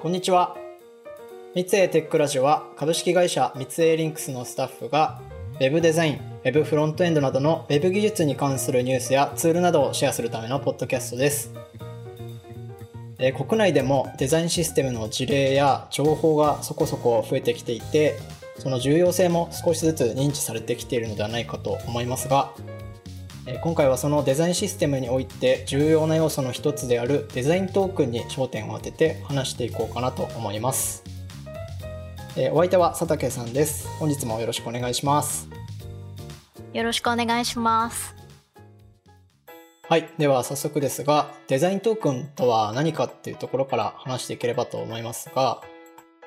こんにちは。三井テックラジオは株式会社三井リンクスのスタッフが Web デザイン、Web フロントエンドなどの Web 技術に関するニュースやツールなどをシェアするためのポッドキャストです。え国内でもデザインシステムの事例や情報がそこそこ増えてきていてその重要性も少しずつ認知されてきているのではないかと思いますが今回はそのデザインシステムにおいて重要な要素の一つであるデザイントークンに焦点を当てて話していこうかなと思います。お相手は佐竹さんです。本日もよろしくお願いします。よろしくお願いします。はい。では早速ですがデザイントークンとは何かっていうところから話していければと思いますが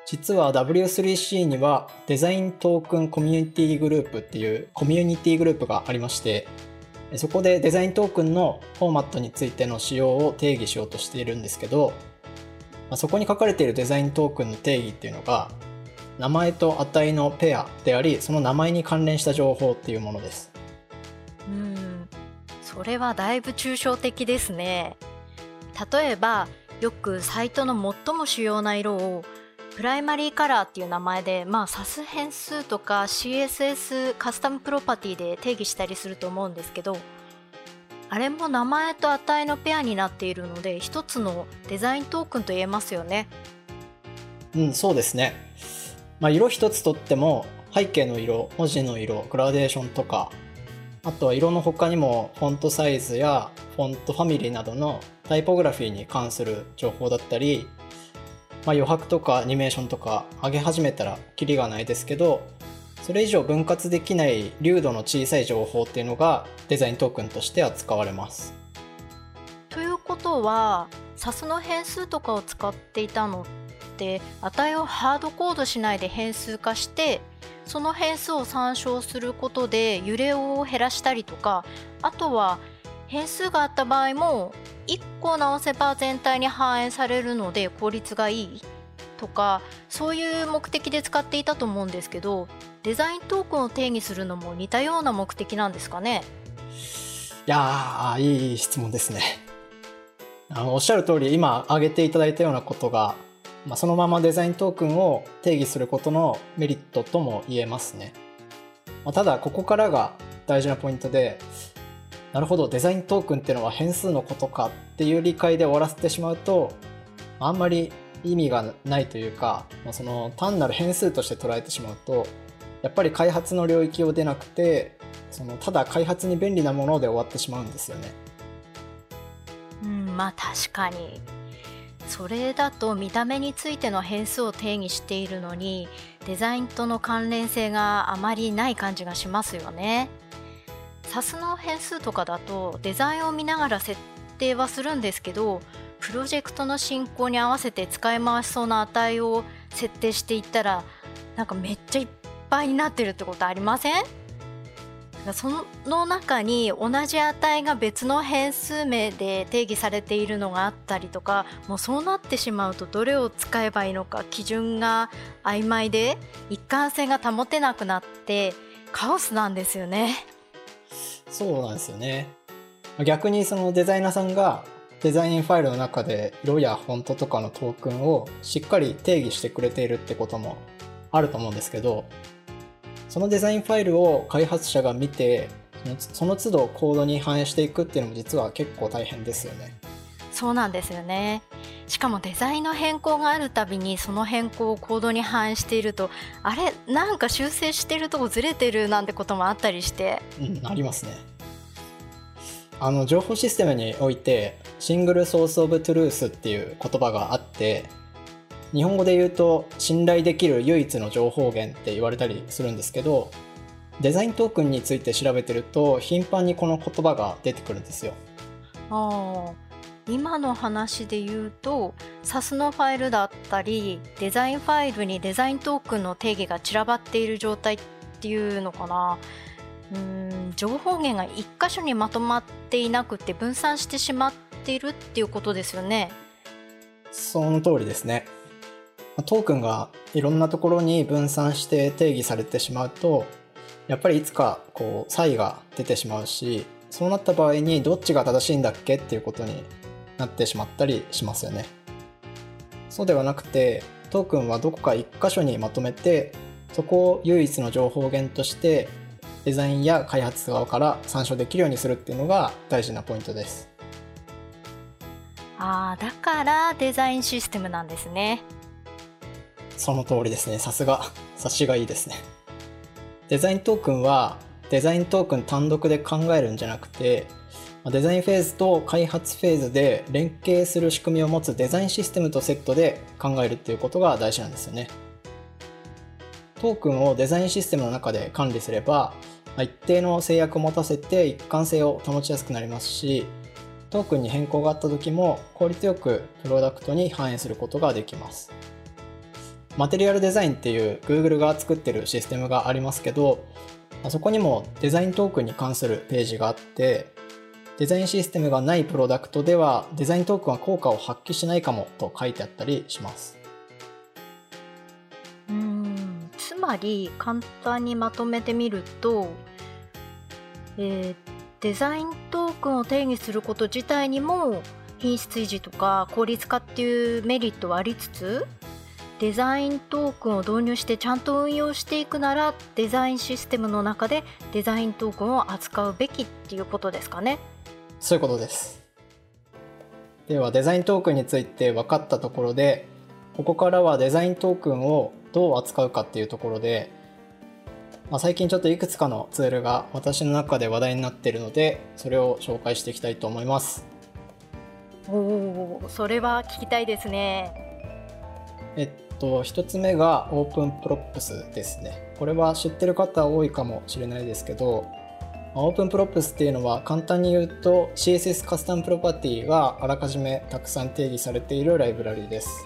実は W3C にはデザイントークンコミュニティグループっていうコミュニティグループがありましてそこでデザイントークンのフォーマットについての仕様を定義しようとしているんですけど、まそこに書かれているデザイントークンの定義っていうのが名前と値のペアでありその名前に関連した情報っていうものです。うん。それはだいぶ抽象的ですね。例えばよくサイトの最も主要な色をプライマリーカラーっていう名前で、まあ、SAS 変数とか CSS カスタムプロパティで定義したりすると思うんですけどあれも名前と値のペアになっているので一つのデザイントークンと言えますよね。うんそうですね、まあ、色一つとっても背景の色文字の色グラデーションとかあとは色の他にもフォントサイズやフォントファミリーなどのタイポグラフィーに関する情報だったりまあ、余白とかアニメーションとか上げ始めたらキリがないですけどそれ以上分割できない流度の小さい情報っていうのがデザイントークンとして扱われます。ということは SAS の変数とかを使っていたのって値をハードコードしないで変数化してその変数を参照することで揺れを減らしたりとかあとは変数があった場合も1個直せば全体に反映されるので効率がいいとかそういう目的で使っていたと思うんですけどデザイントークンを定義するのも似たような目的なんですかね？いやいい質問ですね。あのおっしゃる通り今挙げていただいたようなことが、まあ、そのままデザイントークンを定義することのメリットとも言えますね、まあ、ただここからが大事なポイントでなるほどデザイントークンっていうのは変数のことかっていう理解で終わらせてしまうとあんまり意味がないというか、まあ、その単なる変数として捉えてしまうとやっぱり開発の領域を出なくてそのただ開発に便利なもので終わってしまうんですよね。うんまあ確かにそれだと見た目についての変数を定義しているのにデザインとの関連性があまりない感じがしますよね。SAS の変数とかだとデザインを見ながら設定はするんですけどプロジェクトの進行に合わせて使い回しそうな値を設定していったらなんかめっちゃいっぱいになってるってことありません？その中に同じ値が別の変数名で定義されているのがあったりとかもうそうなってしまうとどれを使えばいいのか基準が曖昧で一貫性が保てなくなってカオスなんですよね。そうなんですよね。逆にそのデザイナーさんがデザインファイルの中で色やフォントとかのトークンをしっかり定義してくれているってこともあると思うんですけどそのデザインファイルを開発者が見てその都度コードに反映していくっていうのも実は結構大変ですよね。そうなんですよね。しかもデザインの変更があるたびにその変更をコードに反映しているとあれ？なんか修正してるとこずれてるなんてこともあったりして。うん、ありますね。あの情報システムにおいてシングルソースオブトゥルースっていう言葉があって日本語で言うと信頼できる唯一の情報源って言われたりするんですけどデザイントークンについて調べてると頻繁にこの言葉が出てくるんですよ。あ今の話で言うと SAS のファイルだったりデザインファイルにデザイントークンの定義が散らばっている状態っていうのかなうん情報源が1箇所にまとまっていなくて分散してしまっているっていうことですよね。その通りですね。トークンがいろんなところに分散して定義されてしまうとやっぱりいつかこう差異が出てしまうしそうなった場合にどっちが正しいんだっけっていうことになってしまったりしますよね。そうではなくてトークンはどこか1箇所にまとめてそこを唯一の情報源としてデザインや開発側から参照できるようにするっていうのが大事なポイントです。ああだからデザインシステムなんですね。その通りですね。さすが。察しがいいですね。デザイントークンはデザイントークン単独で考えるんじゃなくてデザインフェーズと開発フェーズで連携する仕組みを持つデザインシステムとセットで考えるっていうことが大事なんですよね。トークンをデザインシステムの中で管理すれば一定の制約を持たせて一貫性を保ちやすくなりますしトークンに変更があった時も効率よくプロダクトに反映することができます。マテリアルデザインっていう Google が作ってるシステムがありますけどそこにもデザイントークンに関するページがあってデザインシステムがないプロダクトではデザイントークンは効果を発揮しないかもと書いてあったりしますうんつまり簡単にまとめてみると、えー、デザイントークンを定義すること自体にも品質維持とか効率化っていうメリットはありつつデザイントークンを導入してちゃんと運用していくならデザインシステムの中でデザイントークンを扱うべきっていうことですかね。そういうことです。ではデザイントークンについて分かったところでここからはデザイントークンをどう扱うかっていうところで、まあ、最近ちょっといくつかのツールが私の中で話題になっているのでそれを紹介していきたいと思います。おおそれは聞きたいですね。えっと1つ目が Open Props ですね。これは知ってる方多いかもしれないですけど Open Props っていうのは簡単に言うと CSS カスタムプロパティがあらかじめたくさん定義されているライブラリーです。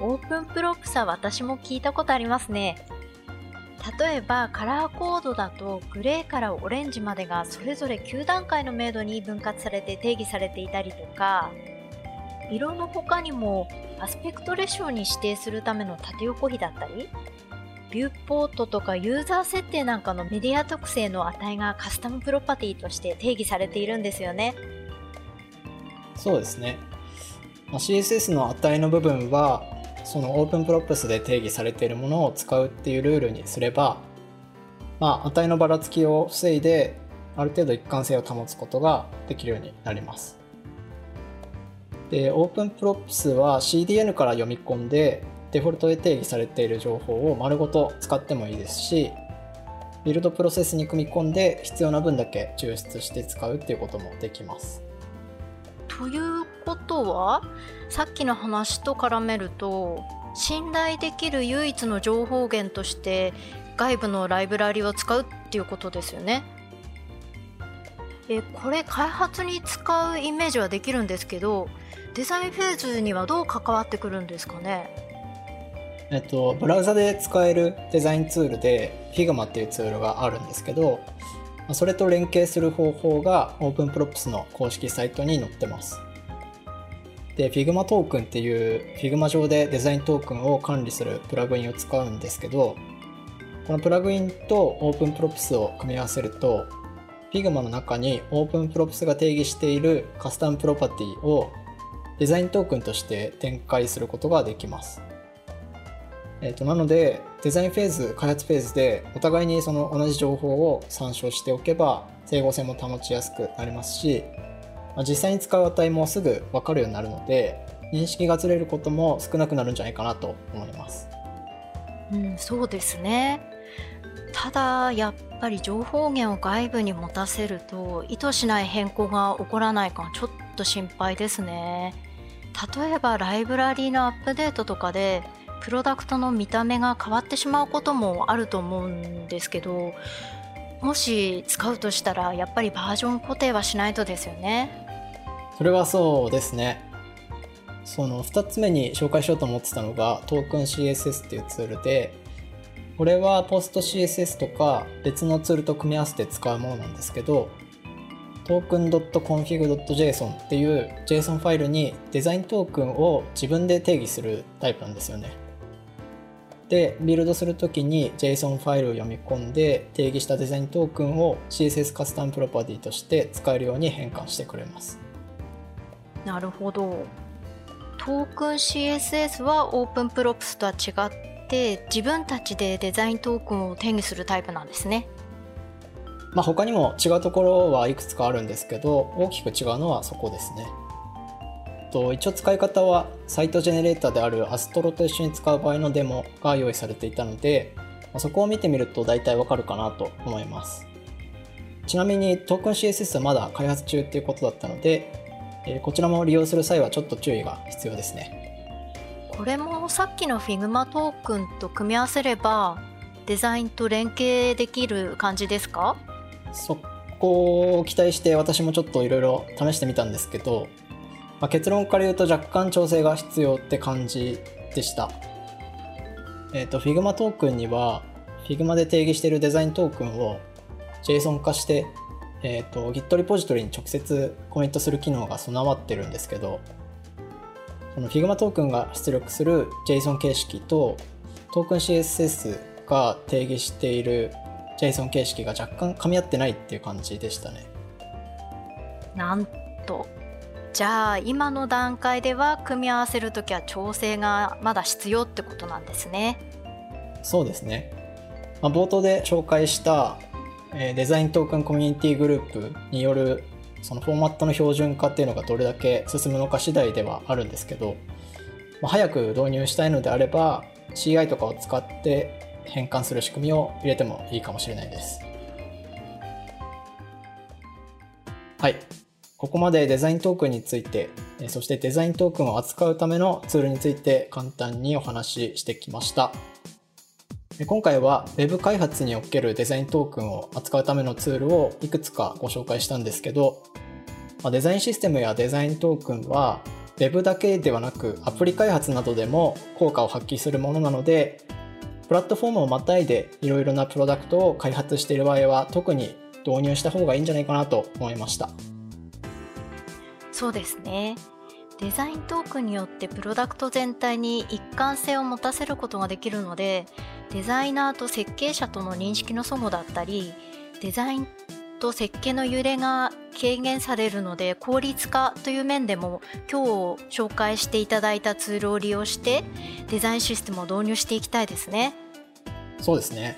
Open Props は私も聞いたことありますね。例えばカラーコードだとグレーからオレンジまでがそれぞれ9段階の明度に分割されて定義されていたりとか色の他にも aspect-ratio に指定するための縦横比だったりビューポートとかユーザー設定なんかのメディア特性の値がカスタムプロパティとして定義されているんですよね。そうですね。CSS の値の部分はその Open Props で定義されているものを使うっていうルールにすれば、まあ、値のばらつきを防いである程度一貫性を保つことができるようになります。で、 Open Props は CDN から読み込んでデフォルトで定義されている情報を丸ごと使ってもいいですしビルドプロセスに組み込んで必要な分だけ抽出して使うっていうこともできます。ということはさっきの話と絡めると信頼できる唯一の情報源として外部のライブラリを使うっていうことですよね。えこれ開発に使うイメージはできるんですけどデザインフェーズにはどう関わってくるんですかね？えっと、ブラウザで使えるデザインツールで Figma っていうツールがあるんですけどそれと連携する方法が OpenProps の公式サイトに載ってます。で Figma トークンっていう Figma 上でデザイントークンを管理するプラグインを使うんですけどこのプラグインと OpenProps を組み合わせると Figma の中に OpenProps が定義しているカスタムプロパティをデザイントークンとして展開することができます。えーと、なのでデザインフェーズ開発フェーズでお互いにその同じ情報を参照しておけば整合性も保ちやすくなりますし、まあ、実際に使う値もすぐ分かるようになるので認識がずれることも少なくなるんじゃないかなと思います。うん、そうですねただやっぱり情報源を外部に持たせると意図しない変更が起こらないかちょっと心配ですね例えばライブラリーのアップデートとかでプロダクトの見た目が変わってしまうこともあると思うんですけどもし使うとしたらやっぱりバージョン固定はしないとですよねそれはそうですねその2つ目に紹介しようと思ってたのがトークン CSS っていうツールでこれはポスト CSS とか別のツールと組み合わせて使うものなんですけどトークン .config.json っていう JSON ファイルにデザイントークンを自分で定義するタイプなんですよね。でビルドするときに JSON ファイルを読み込んで定義したデザイントークンを CSS カスタムプロパティとして使えるように変換してくれますなるほどトトークン CSS はオープンプロプスとは違って自分たちでデザイントークンを手にするタイプなんですね。まあ、他にも違うところはいくつかあるんですけど大きく違うのはそこですね。と一応使い方はサイトジェネレーターであるアストロと一緒に使う場合のデモが用意されていたのでそこを見てみると大体わかるかなと思います。ちなみにトークン CSS はまだ開発中っていうことだったのでこちらも利用する際はちょっと注意が必要ですね。これもさっきの Figma トークンと組み合わせればデザインと連携できる感じですか？そこを期待して私もちょっといろいろ試してみたんですけどまあ、結論から言うと若干調整が必要って感じでした。えっ、ー、と、Figma トークンには Figma で定義しているデザイントークンを JSON 化して、えっ、ー、と Git リポジトリに直接コミットする機能が備わってるんですけど、その Figma トークンが出力する JSON 形式とトークン CSS が定義している JSON 形式が若干噛み合ってないっていう感じでしたね。なんとじゃあ今の段階では組み合わせる時は調整がまだ必要ってことなんですね。そうですね。まあ、冒頭で紹介した、えー、デザイントークンコミュニティグループによるそのフォーマットの標準化っていうのがどれだけ進むのか次第ではあるんですけど、まあ、早く導入したいのであれば CI とかを使って変換する仕組みを入れてもいいかもしれないです。はい。ここまでデザイントークンについて、そしてデザイントークンを扱うためのツールについて簡単にお話ししてきました。今回は Web 開発におけるデザイントークンを扱うためのツールをいくつかご紹介したんですけど、デザインシステムやデザイントークンは Web だけではなくアプリ開発などでも効果を発揮するものなので、プラットフォームをまたいでいろいろなプロダクトを開発している場合は特に導入した方がいいんじゃないかなと思いました。そうですねデザイントークによってプロダクト全体に一貫性を持たせることができるのでデザイナーと設計者との認識の齟齬だったりデザインと設計の揺れが軽減されるので効率化という面でも今日紹介していただいたツールを利用してデザインシステムを導入していきたいですね。そうですね。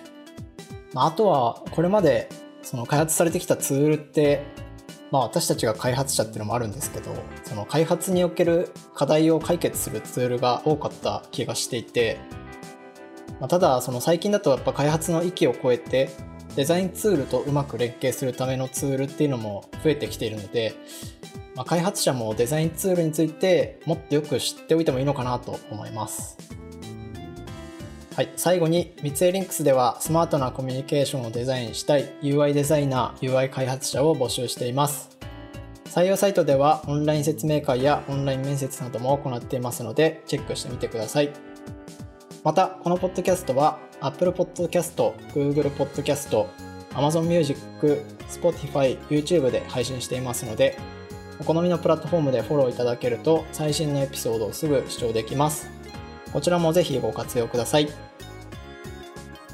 まあとはこれまでその開発されてきたツールってまあ、私たちが開発者っていうのもあるんですけどその開発における課題を解決するツールが多かった気がしていて、まあ、ただその最近だとやっぱ開発の域を超えてデザインツールとうまく連携するためのツールっていうのも増えてきているので、まあ、開発者もデザインツールについてもっとよく知っておいてもいいのかなと思います。はい、最後に三井リンクスではスマートなコミュニケーションをデザインしたい UI デザイナー UI 開発者を募集しています。採用サイトではオンライン説明会やオンライン面接なども行っていますのでチェックしてみてください。またこのポッドキャストは Apple Podcast、Google Podcast、Amazon Music、Spotify、YouTube で配信していますのでお好みのプラットフォームでフォローいただけると最新のエピソードをすぐ視聴できます。こちらもぜひご活用ください。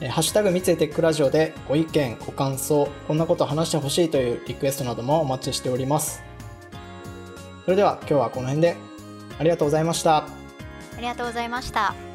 ハッシュタグ三井テックラジオでご意見、ご感想、こんなこと話してほしいというリクエストなどもお待ちしております。それでは今日はこの辺でありがとうございました。ありがとうございました。